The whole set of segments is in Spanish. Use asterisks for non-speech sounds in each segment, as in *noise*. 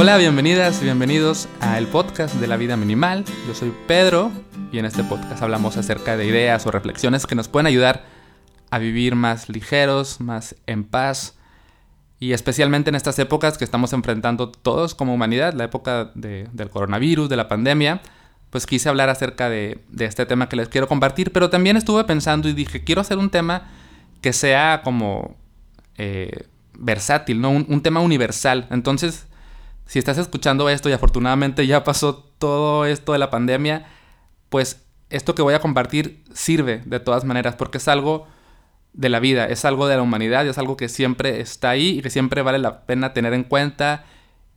Hola, bienvenidas y bienvenidos a el podcast de la vida minimal. Yo soy Pedro y en este podcast hablamos acerca de ideas o reflexiones que nos pueden ayudar a vivir más ligeros, más en paz y especialmente en estas épocas que estamos enfrentando todos como humanidad, la época del coronavirus, de la pandemia, pues quise hablar acerca de, este tema que les quiero compartir, pero también estuve pensando y dije, quiero hacer un tema que sea como eh, versátil, ¿no? Un, tema universal. Entonces, si estás escuchando esto y afortunadamente ya pasó todo esto de la pandemia, pues esto que voy a compartir sirve de todas maneras, porque es algo de la vida, es algo de la humanidad y es algo que siempre está ahí y que siempre vale la pena tener en cuenta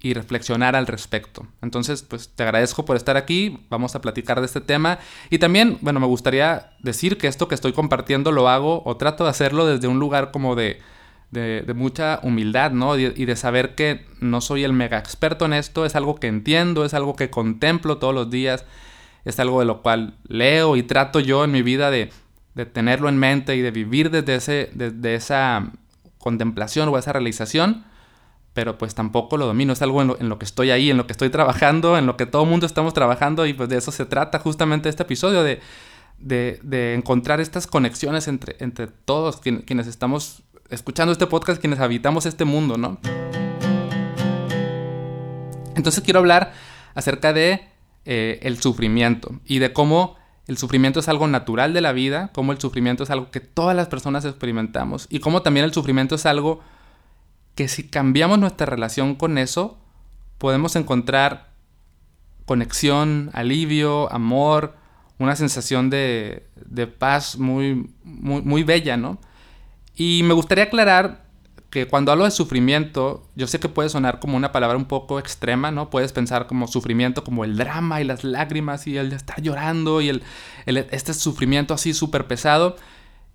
y reflexionar al respecto. Entonces, pues te agradezco por estar aquí, vamos a platicar de este tema y también, bueno, me gustaría decir que esto que estoy compartiendo lo hago o trato de hacerlo desde un lugar como de, de, mucha humildad, ¿no? Y, de saber que no soy el mega experto en esto, es algo que entiendo, es algo que contemplo todos los días, es algo de lo cual leo y trato yo en mi vida de, de tenerlo en mente y de vivir desde, ese, desde esa contemplación o esa realización pero pues tampoco lo domino, es algo en lo, que estoy ahí, en lo que estoy trabajando, en lo que todo el mundo estamos trabajando y pues de eso se trata justamente este episodio, de, de, encontrar estas conexiones entre, entre todos quienes estamos escuchando este podcast, quienes habitamos este mundo, ¿no? Entonces quiero hablar acerca de eh, el sufrimiento y de cómo el sufrimiento es algo natural de la vida, cómo el sufrimiento es algo que todas las personas experimentamos y cómo también el sufrimiento es algo que si cambiamos nuestra relación con eso, podemos encontrar conexión, alivio, amor, una sensación de, paz muy, muy, muy bella, ¿no? Y me gustaría aclarar que cuando hablo de sufrimiento, yo sé que puede sonar como una palabra un poco extrema, ¿no? Puedes pensar como sufrimiento, como el drama y las lágrimas y el estar llorando y el, este sufrimiento así súper pesado.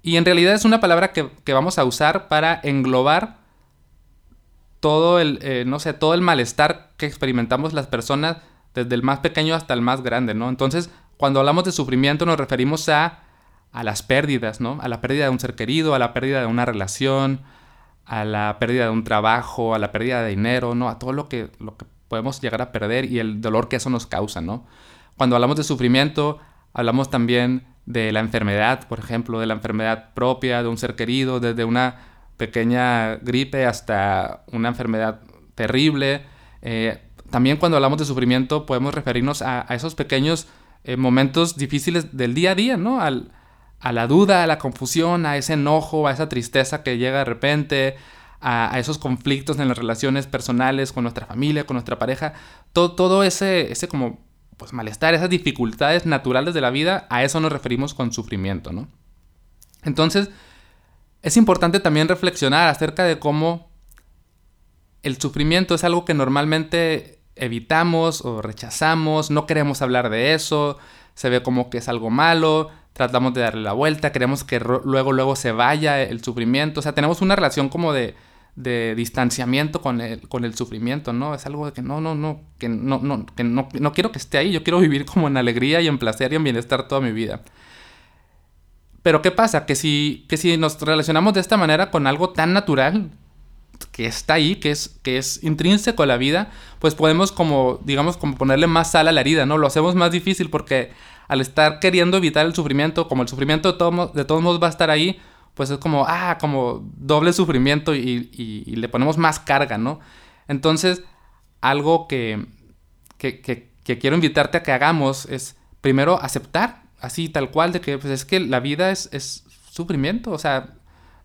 Y en realidad es una palabra que, que, vamos a usar para englobar todo el, eh, no sé, todo el malestar que experimentamos las personas, desde el más pequeño hasta el más grande, ¿no? Entonces, cuando hablamos de sufrimiento nos referimos a, a las pérdidas, ¿no? A la pérdida de un ser querido, a la pérdida de una relación, a la pérdida de un trabajo, a la pérdida de dinero, ¿no? A todo lo que, lo que podemos llegar a perder y el dolor que eso nos causa, ¿no? Cuando hablamos de sufrimiento, hablamos también de la enfermedad, por ejemplo, de la enfermedad propia de un ser querido, desde una pequeña gripe hasta una enfermedad terrible. Eh, también cuando hablamos de sufrimiento podemos referirnos a, esos pequeños eh, momentos difíciles del día a día, ¿no? A la duda, a la confusión, a ese enojo, a esa tristeza que llega de repente, a, esos conflictos en las relaciones personales con nuestra familia, con nuestra pareja. Todo, todo ese, ese como pues malestar, esas dificultades naturales de la vida, a eso nos referimos con sufrimiento, ¿no? Entonces, es importante también reflexionar acerca de cómo el sufrimiento es algo que normalmente evitamos o rechazamos, no queremos hablar de eso, se ve como que es algo malo, tratamos de darle la vuelta, queremos que luego luego se vaya el sufrimiento, o sea, tenemos una relación como de, de distanciamiento con el, con el sufrimiento, ¿no? Es algo de que no, no, no, que no, no, que no, no quiero que esté ahí, yo quiero vivir como en alegría y en placer y en bienestar toda mi vida. Pero ¿qué pasa? Que si, que si nos relacionamos de esta manera con algo tan natural, que está ahí, que es, que es intrínseco a la vida, pues podemos como, digamos, como ponerle más sal a la herida, ¿no? Lo hacemos más difícil porque al estar queriendo evitar el sufrimiento, como el sufrimiento de, de todos modos va a estar ahí, pues es como, ah, como doble sufrimiento y, le ponemos más carga, ¿no? Entonces, algo que, que, que, que quiero invitarte a que hagamos es primero aceptar así tal cual de que pues es que la vida es, es sufrimiento, o sea,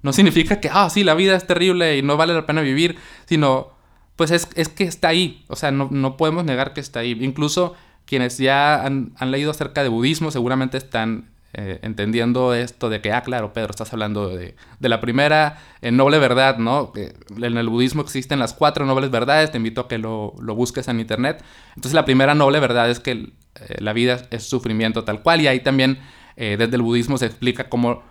no significa que, ah, sí, la vida es terrible y no vale la pena vivir, sino pues es, es que está ahí, o sea, no, no, podemos negar que está ahí. Incluso quienes ya han, leído acerca de budismo seguramente están eh, entendiendo esto de que, ah, claro, Pedro, estás hablando de, de la primera eh, noble verdad, ¿no? En el budismo existen las cuatro nobles verdades, te invito a que lo, lo busques en internet. Entonces la primera noble verdad es que eh, la vida es sufrimiento tal cual y ahí también desde el budismo se explica cómo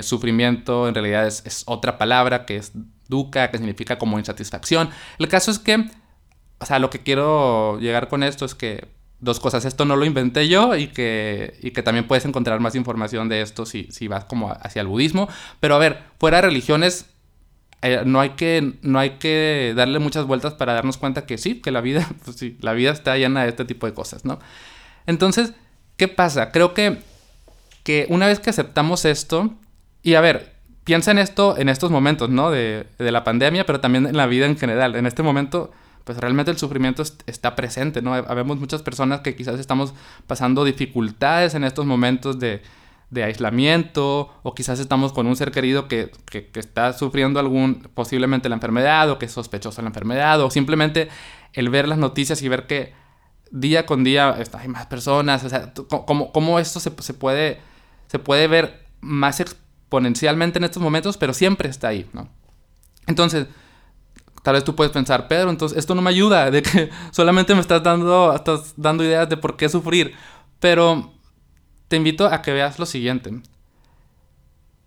sufrimiento en realidad es, es, otra palabra que es dukkha, que significa como insatisfacción. El caso es que, o sea, lo que quiero llegar con esto es que dos cosas. Esto no lo inventé yo y que, y que también puedes encontrar más información de esto si, si vas como hacia el budismo. Pero a ver, fuera de religiones, eh, no, hay que, no hay que darle muchas vueltas para darnos cuenta que sí, que la vida, *laughs* pues la vida está llena de este tipo de cosas, ¿no? Entonces, ¿qué pasa? Creo que, que una vez que aceptamos esto, y a ver, piensa en esto en estos momentos, ¿no? De, de la pandemia, pero también en la vida en general. En este momento, pues realmente el sufrimiento está presente, ¿no? Habemos muchas personas que quizás estamos pasando dificultades en estos momentos de, de aislamiento o quizás estamos con un ser querido que, que, está sufriendo algún, posiblemente la enfermedad o que es sospechoso la enfermedad o simplemente el ver las noticias y ver que día con día hay más personas, o sea, cómo, cómo esto se, se, puede, se puede ver más exponencialmente en estos momentos, pero siempre está ahí, ¿no? Entonces, tal vez tú puedes pensar, Pedro, entonces esto no me ayuda, de que *laughs* solamente me estás dando, estás dando ideas de por qué sufrir, pero te invito a que veas lo siguiente.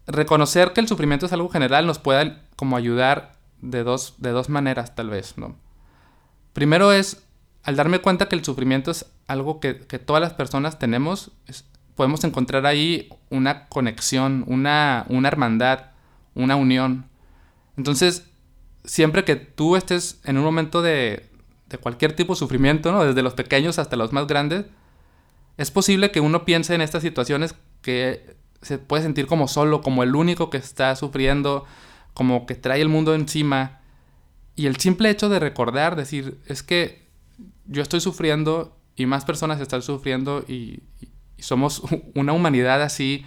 Reconocer que el sufrimiento es algo general nos puede como ayudar de dos, de dos maneras tal vez, ¿no? Primero es, al darme cuenta que el sufrimiento es algo que, todas las personas tenemos, podemos encontrar ahí una conexión, una, una hermandad, una unión. Entonces, siempre que tú estés en un momento de, de cualquier tipo de sufrimiento, ¿no? desde los pequeños hasta los más grandes, es posible que uno piense en estas situaciones que se puede sentir como solo, como el único que está sufriendo, como que trae el mundo encima. Y el simple hecho de recordar, decir, es que yo estoy sufriendo y más personas están sufriendo y, somos *laughs* una humanidad así,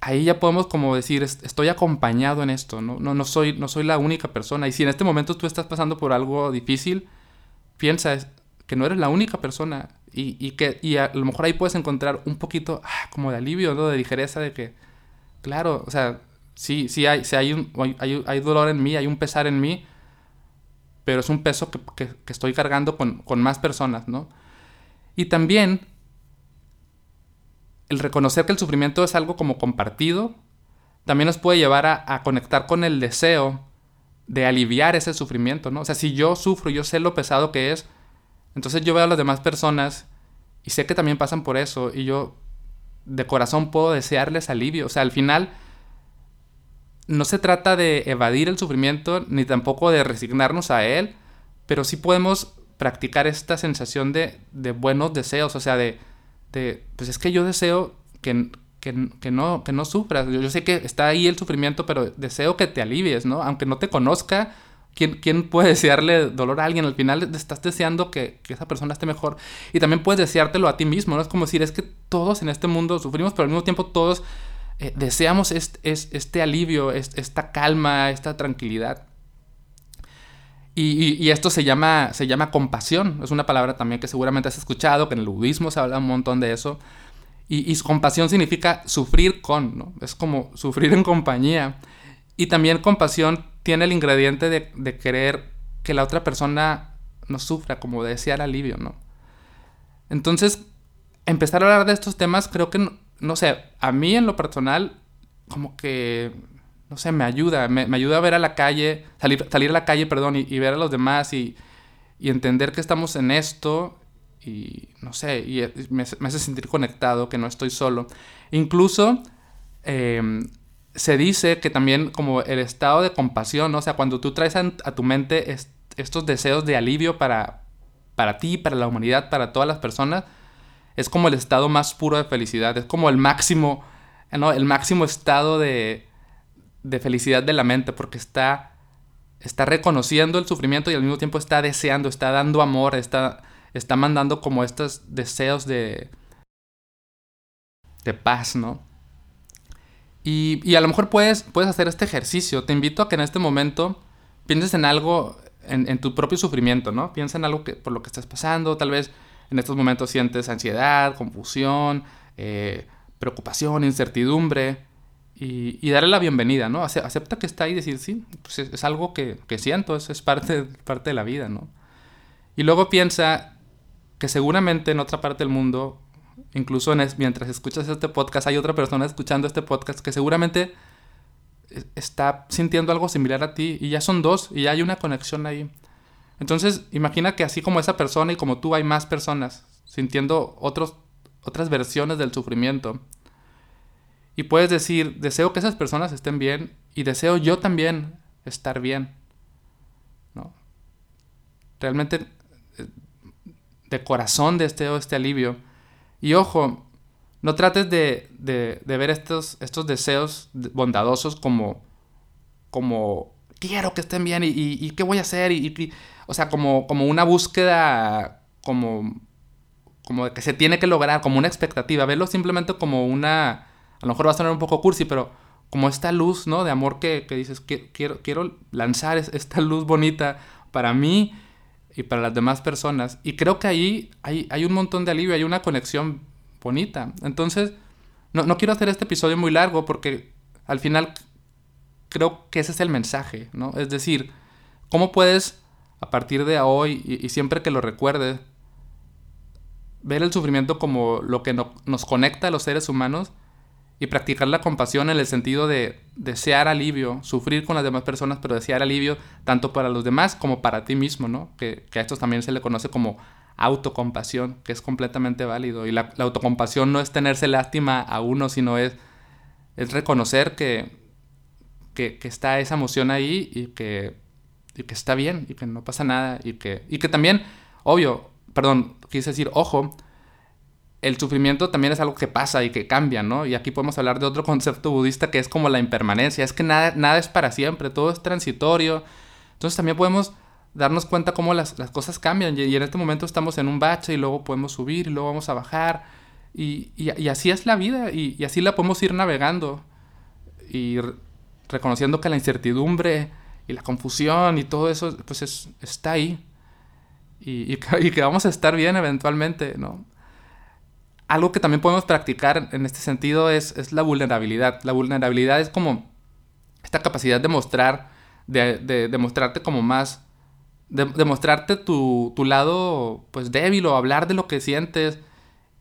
ahí ya podemos como decir, estoy acompañado en esto, ¿no? No, no, soy, no soy la única persona. Y si en este momento tú estás pasando por algo difícil, piensa que no eres la única persona. Y, que, y a lo mejor ahí puedes encontrar un poquito ah, como de alivio, ¿no? De ligereza, de que, claro, o sea, sí, sí hay, sí hay, un, hay, hay, dolor en mí, hay un pesar en mí, pero es un peso que, que, estoy cargando con, con, más personas, ¿no? Y también el reconocer que el sufrimiento es algo como compartido, también nos puede llevar a, conectar con el deseo de aliviar ese sufrimiento, ¿no? O sea, si yo sufro, yo sé lo pesado que es, entonces yo veo a las demás personas y sé que también pasan por eso y yo de corazón puedo desearles alivio. O sea, al final no se trata de evadir el sufrimiento ni tampoco de resignarnos a él, pero sí podemos practicar esta sensación de, buenos deseos, o sea, de, pues es que yo deseo que, que, no, que no sufras. Yo, sé que está ahí el sufrimiento, pero deseo que te alivies, ¿no? Aunque no te conozca, ¿Quién, puede desearle dolor a alguien? Al final estás deseando que, esa persona esté mejor. Y también puedes deseártelo a ti mismo, ¿no? Es como decir, es que todos en este mundo sufrimos, pero al mismo tiempo todos eh, deseamos este alivio, esta calma, esta tranquilidad. Y, esto se llama, se llama compasión. Es una palabra también que seguramente has escuchado, que en el budismo se habla un montón de eso. Y, y compasión significa sufrir con, ¿no? Es como sufrir en compañía. Y también compasión tiene el ingrediente de, querer que la otra persona no sufra, como desear alivio, ¿no? Entonces, empezar a hablar de estos temas creo que, no, sé, a mí en lo personal, como que, no sé, me ayuda, me, ayuda a ver a la calle, salir, salir a la calle, perdón, y, ver a los demás y, entender que estamos en esto y, no sé, y me, hace sentir conectado, que no estoy solo. Incluso, em, se dice que también como el estado de compasión, o sea, cuando tú traes a, tu mente estos deseos de alivio para, para ti, para la humanidad, para todas las personas, es como el estado más puro de felicidad, es como el máximo, ¿no? el máximo estado de, de felicidad de la mente, porque está, está reconociendo el sufrimiento y al mismo tiempo está deseando, está dando amor, está, está mandando como estos deseos de, de paz, ¿no? Y, a lo mejor puedes, puedes hacer este ejercicio. Te invito a que en este momento pienses en algo, en, tu propio sufrimiento, ¿no? Piensa en algo que, por lo que estás pasando. Tal vez en estos momentos sientes ansiedad, confusión, eh, preocupación, incertidumbre. Y, darle la bienvenida, ¿no? Acepta que está ahí y decir, sí, pues es, algo que, siento, es, es parte, parte de la vida, ¿no? Y luego piensa que seguramente en otra parte del mundo incluso mientras escuchas este podcast, hay otra persona escuchando este podcast que seguramente está sintiendo algo similar a ti y ya son dos y ya hay una conexión ahí. Entonces, imagina que así como esa persona y como tú hay más personas sintiendo otros, otras versiones del sufrimiento. Y puedes decir, deseo que esas personas estén bien y deseo yo también estar bien. ¿no? Realmente eh, de corazón deseo este alivio. Y ojo, no trates de, de, ver estos, estos deseos bondadosos como, como quiero que estén bien y, qué voy a hacer. Y, o sea, como, como una búsqueda, como, como que se tiene que lograr, como una expectativa. Verlo simplemente como una, a lo mejor va a sonar un poco cursi, pero como esta luz, ¿no? De amor que, que dices, quiero, quiero lanzar esta luz bonita para mí y para las demás personas. Y creo que ahí hay, hay un montón de alivio, hay una conexión bonita. Entonces, no, no quiero hacer este episodio muy largo porque al final creo que ese es el mensaje, ¿no? Es decir, ¿cómo puedes, a partir de hoy y, siempre que lo recuerdes, ver el sufrimiento como lo que nos conecta a los seres humanos y practicar la compasión en el sentido de desear alivio, sufrir con las demás personas, pero desear alivio tanto para los demás como para ti mismo, ¿no? Que, a esto también se le conoce como autocompasión, que es completamente válido. Y la, autocompasión no es tenerse lástima a uno, sino es, es reconocer que, que, está esa emoción ahí y que, y que está bien y que no pasa nada y que, y que también, obvio, perdón, quise decir, ojo, el sufrimiento también es algo que pasa y que cambia, ¿no? Y aquí podemos hablar de otro *laughs* concepto budista que es como la impermanencia, es que nada, nada es para siempre, todo es transitorio. Entonces también podemos darnos cuenta cómo las, cosas cambian y, en este momento estamos en un bache y luego podemos subir y luego vamos a bajar y, y, así es la vida y, así la podemos ir navegando y reconociendo que la incertidumbre y la confusión y todo eso pues es, está ahí y, *laughs* que vamos a estar bien eventualmente, ¿no? Algo que también podemos practicar en este sentido es, la vulnerabilidad. La vulnerabilidad es como esta capacidad de mostrar, de, de, mostrarte como más, de, mostrarte tu, lado pues débil o hablar de lo que sientes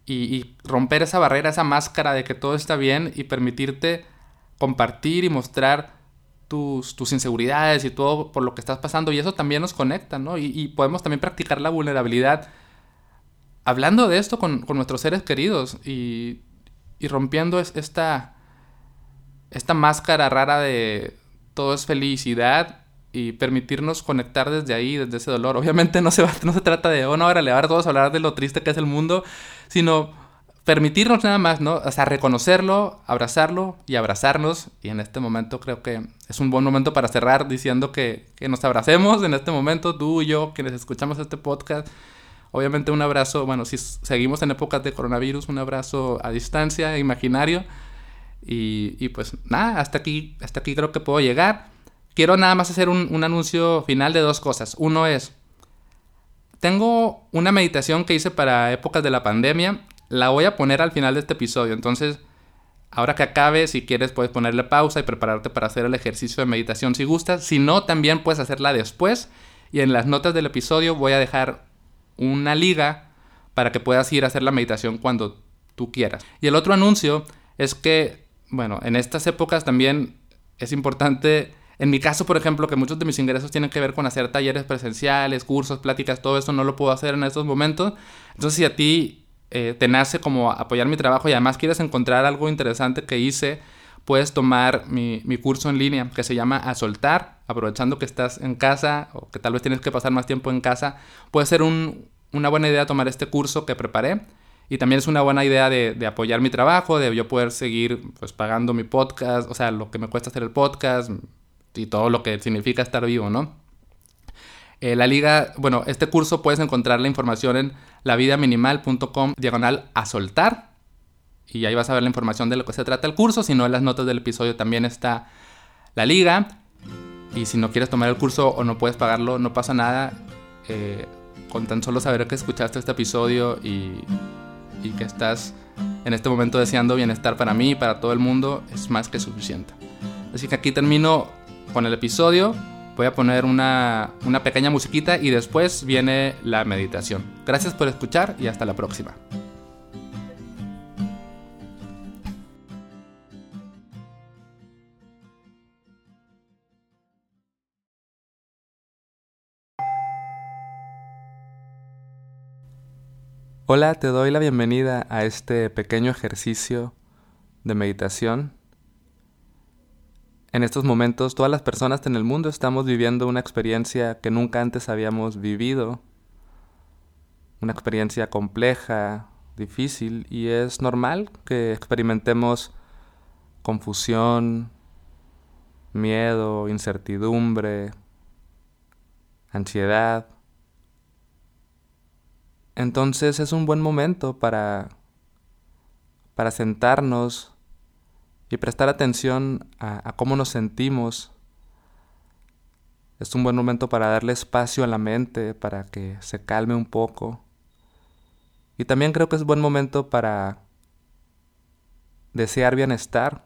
y, romper esa barrera, esa máscara de que todo está bien y permitirte compartir y mostrar tus, tus, inseguridades y todo por lo que estás pasando. Y eso también nos conecta, ¿no? Y podemos también practicar la vulnerabilidad hablando de esto con, nuestros seres queridos y, rompiendo esta, esta máscara rara de todo es felicidad y permitirnos conectar desde ahí, desde ese dolor. Obviamente no se, no se trata de, oh, no, ahora le a todos a hablar de lo triste que es el mundo, sino permitirnos nada más, ¿no? O sea, reconocerlo, abrazarlo y abrazarnos. Y en este momento creo que es un buen momento para cerrar diciendo que, que nos abracemos en este momento, tú y yo, quienes escuchamos este podcast Obviamente un abrazo, bueno, si seguimos en épocas de coronavirus, un abrazo a distancia, imaginario. Y, pues nada, hasta aquí, hasta aquí creo que puedo llegar. Quiero nada más hacer un, anuncio final de dos cosas. Uno es, tengo una meditación que hice para épocas de la pandemia. La voy a poner al final de este episodio. Entonces, ahora que acabe, si quieres puedes ponerle pausa y prepararte para hacer el ejercicio de meditación si gustas. Si no, también puedes hacerla después. Y en las notas del episodio voy a dejar una liga para que puedas ir a hacer la meditación cuando tú quieras. Y el otro anuncio es que, bueno, en estas épocas también es importante, en mi caso, por ejemplo, que muchos de mis ingresos tienen que ver con hacer talleres presenciales, cursos, pláticas, todo eso no lo puedo hacer en estos momentos. Entonces, si a ti eh, te nace como apoyar mi trabajo y además quieres encontrar algo interesante que hice, puedes tomar mi, curso en línea que se llama A Soltar, aprovechando que estás en casa o que tal vez tienes que pasar más tiempo en casa. Puede ser un, una buena idea tomar este curso que preparé y también es una buena idea de, de, apoyar mi trabajo, de yo poder seguir pues pagando mi podcast, o sea, lo que me cuesta hacer el podcast y todo lo que significa estar vivo, ¿no? Eh, la liga, bueno, este curso puedes encontrar la información en lavidaminimal.com diagonal a soltar y ahí vas a ver la información de lo que se trata el curso. Si no, en las notas del episodio también está la liga. Y si no quieres tomar el curso o no puedes pagarlo, no pasa nada. Eh, con tan solo saber que escuchaste este episodio y, y que estás en este momento deseando bienestar para mí y para todo el mundo, es más que suficiente. Así que aquí termino con el episodio. Voy a poner una, una pequeña musiquita y después viene la meditación. Gracias por escuchar y hasta la próxima. Hola, te doy la bienvenida a este pequeño ejercicio de meditación en estos momentos todas las personas en el mundo estamos viviendo una experiencia que nunca antes habíamos vivido, una experiencia compleja, difícil, y es normal que experimentemos confusión, miedo, incertidumbre, ansiedad. Entonces es un buen momento para, para sentarnos y prestar atención a, a cómo nos sentimos. Es un buen momento para darle espacio a la mente, para que se calme un poco. Y también creo que es buen momento para desear bienestar,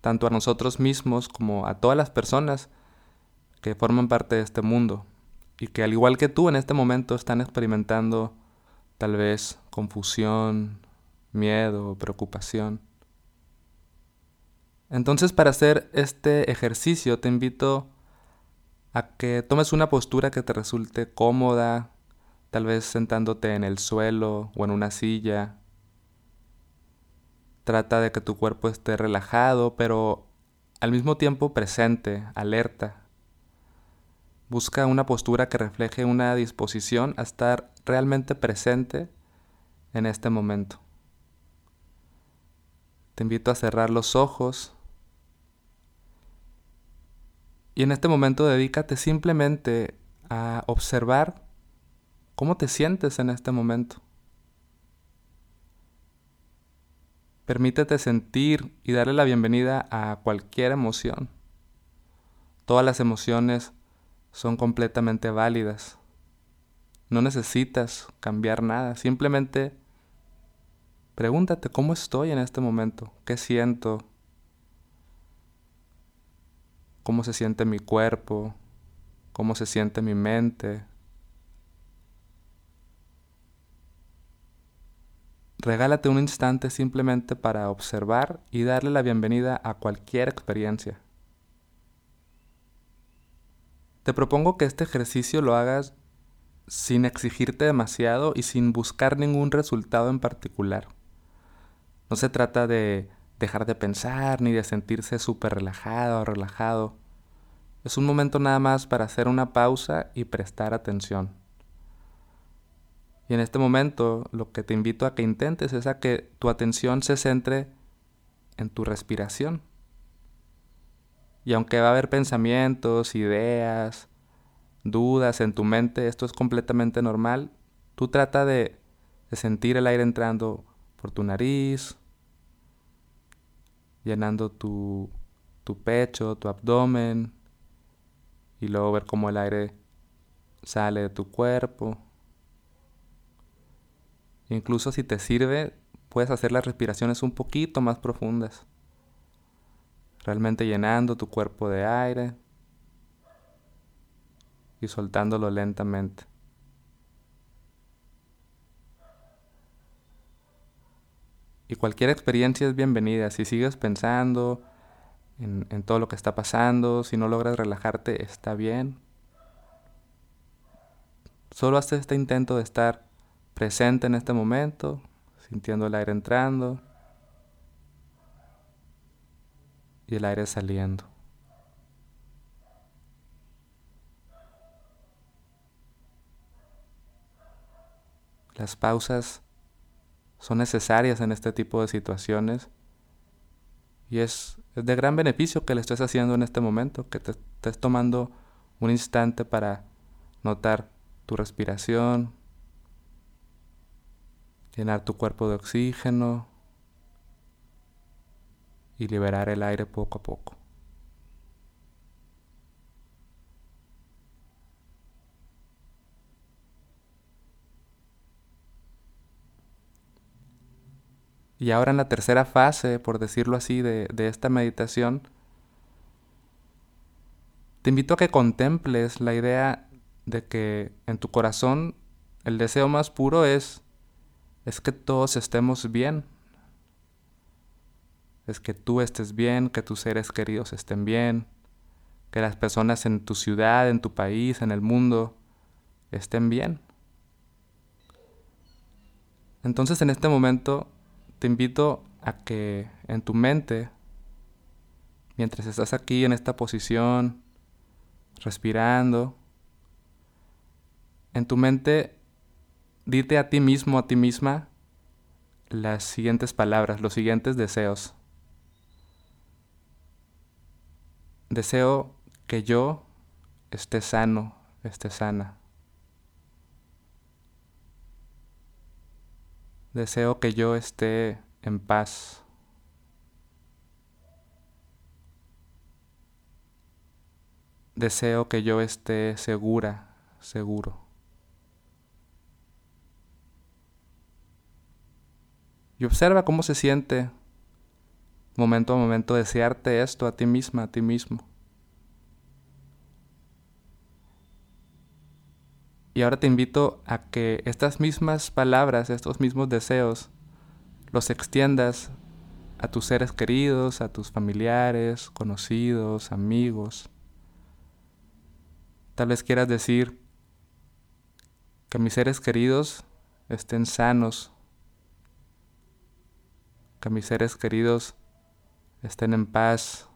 tanto a nosotros mismos como a todas las personas que forman parte de este mundo y que al igual que tú en este momento están experimentando tal vez confusión, miedo, preocupación. Entonces para hacer este ejercicio te invito a que tomes una postura que te resulte cómoda, tal vez sentándote en el suelo o en una silla. Trata de que tu cuerpo esté relajado, pero al mismo tiempo presente, alerta. Busca una postura que refleje una disposición a estar realmente presente en este momento. Te invito a cerrar los ojos y en este momento dedícate simplemente a observar cómo te sientes en este momento. Permítete sentir y darle la bienvenida a cualquier emoción. Todas las emociones son completamente válidas. No necesitas cambiar nada, simplemente pregúntate cómo estoy en este momento, qué siento, cómo se siente mi cuerpo, cómo se siente mi mente. Regálate un instante simplemente para observar y darle la bienvenida a cualquier experiencia. Te propongo que este ejercicio lo hagas sin exigirte demasiado y sin buscar ningún resultado en particular. No se trata de dejar de pensar ni de sentirse súper relajado o relajado. Es un momento nada más para hacer una pausa y prestar atención. Y en este momento lo que te invito a que intentes es a que tu atención se centre en tu respiración. Y aunque va a haber pensamientos, ideas, dudas en tu mente, esto es completamente normal. Tú trata de, de sentir el aire entrando por tu nariz, llenando tu, tu pecho, tu abdomen, y luego ver cómo el aire sale de tu cuerpo. Incluso si te sirve, puedes hacer las respiraciones un poquito más profundas. Realmente llenando tu cuerpo de aire y soltándolo lentamente. Y cualquier experiencia es bienvenida. Si sigues pensando, en, todo lo que está pasando. Si no logras relajarte, está bien. Solo haz este intento de estar presente en este momento, sintiendo el aire entrando el aire saliendo. Las pausas son necesarias en este tipo de situaciones y es, de gran beneficio que le estés haciendo en este momento, que te estés tomando un instante para notar tu respiración, llenar tu cuerpo de oxígeno y liberar el aire poco a poco. Y ahora en la tercera fase, por decirlo así, de, esta meditación, te invito a que contemples la idea de que en tu corazón el deseo más puro es, es que todos estemos bien. Es que tú estés bien, que tus seres queridos estén bien, que las personas en tu ciudad, en tu país, en el mundo, estén bien. Entonces en este momento te invito a que en tu mente mientras estás aquí en esta posición, respirando, en tu mente dite a ti mismo, a ti misma, las siguientes palabras, los siguientes deseos. Deseo que yo esté sano, esté sana. Deseo que yo esté en paz. Deseo que yo esté segura, seguro. Y observa cómo se siente momento a momento desearte esto a ti misma, a ti mismo. Y ahora te invito a que estas mismas palabras, estos mismos deseos, los extiendas a tus seres queridos, a tus familiares, conocidos, amigos. Tal vez quieras decir que mis seres queridos estén sanos, que mis seres queridos estén en paz,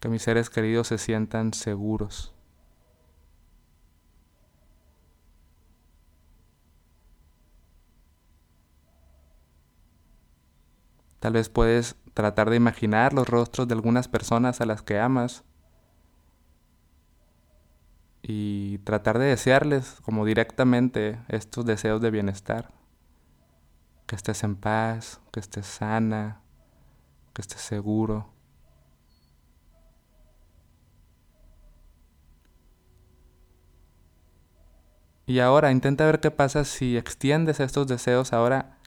que mis seres queridos se sientan seguros. Tal vez puedes tratar de imaginar los rostros de algunas personas a las que amas y tratar de desearles como directamente estos deseos de bienestar. Que estés en paz, que estés sana, que estés seguro. Y ahora intenta ver qué pasa si extiendes estos deseos ahora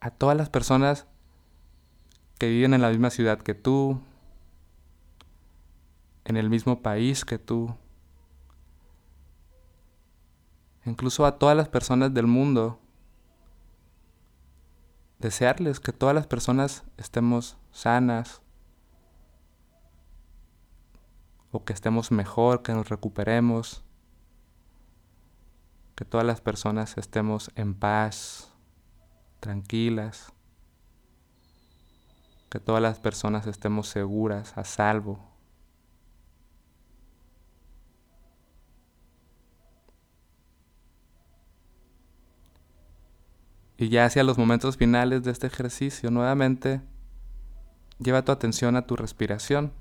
a todas las personas que viven en la misma ciudad que tú, en el mismo país que tú, incluso a todas las personas del mundo. Desearles que todas las personas estemos sanas o que estemos mejor, que nos recuperemos que todas las personas estemos en paz, tranquilas, que todas las personas estemos seguras, a salvo. Y ya hacia los momentos finales de este ejercicio, nuevamente, lleva tu atención a tu respiración,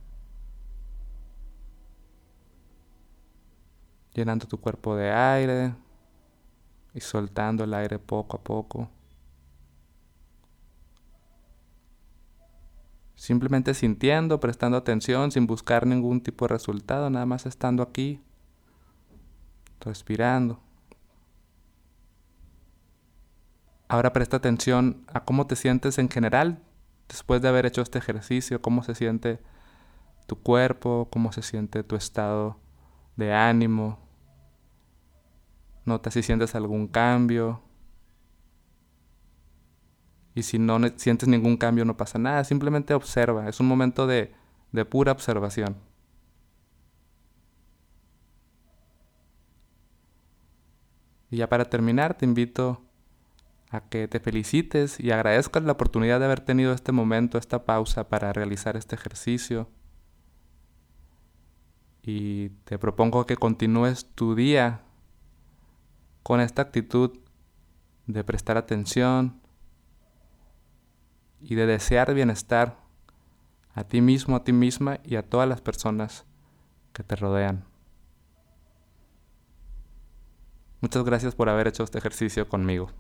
llenando tu cuerpo de aire, y soltando el aire poco a poco. Simplemente sintiendo, prestando atención, sin buscar ningún tipo de resultado, nada más estando aquí, respirando. Ahora presta atención a cómo te sientes en general después de haber hecho este ejercicio, cómo se siente tu cuerpo, cómo se siente tu estado de ánimo, Nota si sientes algún cambio. Y si no sientes ningún cambio no pasa nada, simplemente observa. Es un momento de, de pura observación. Y ya para terminar, te invito a que te felicites y agradezcas la oportunidad de haber tenido este momento, esta pausa para realizar este ejercicio. Y te propongo que continúes tu día con esta actitud de prestar atención y de desear bienestar a ti mismo, a ti misma y a todas las personas que te rodean. Muchas gracias por haber hecho este ejercicio conmigo.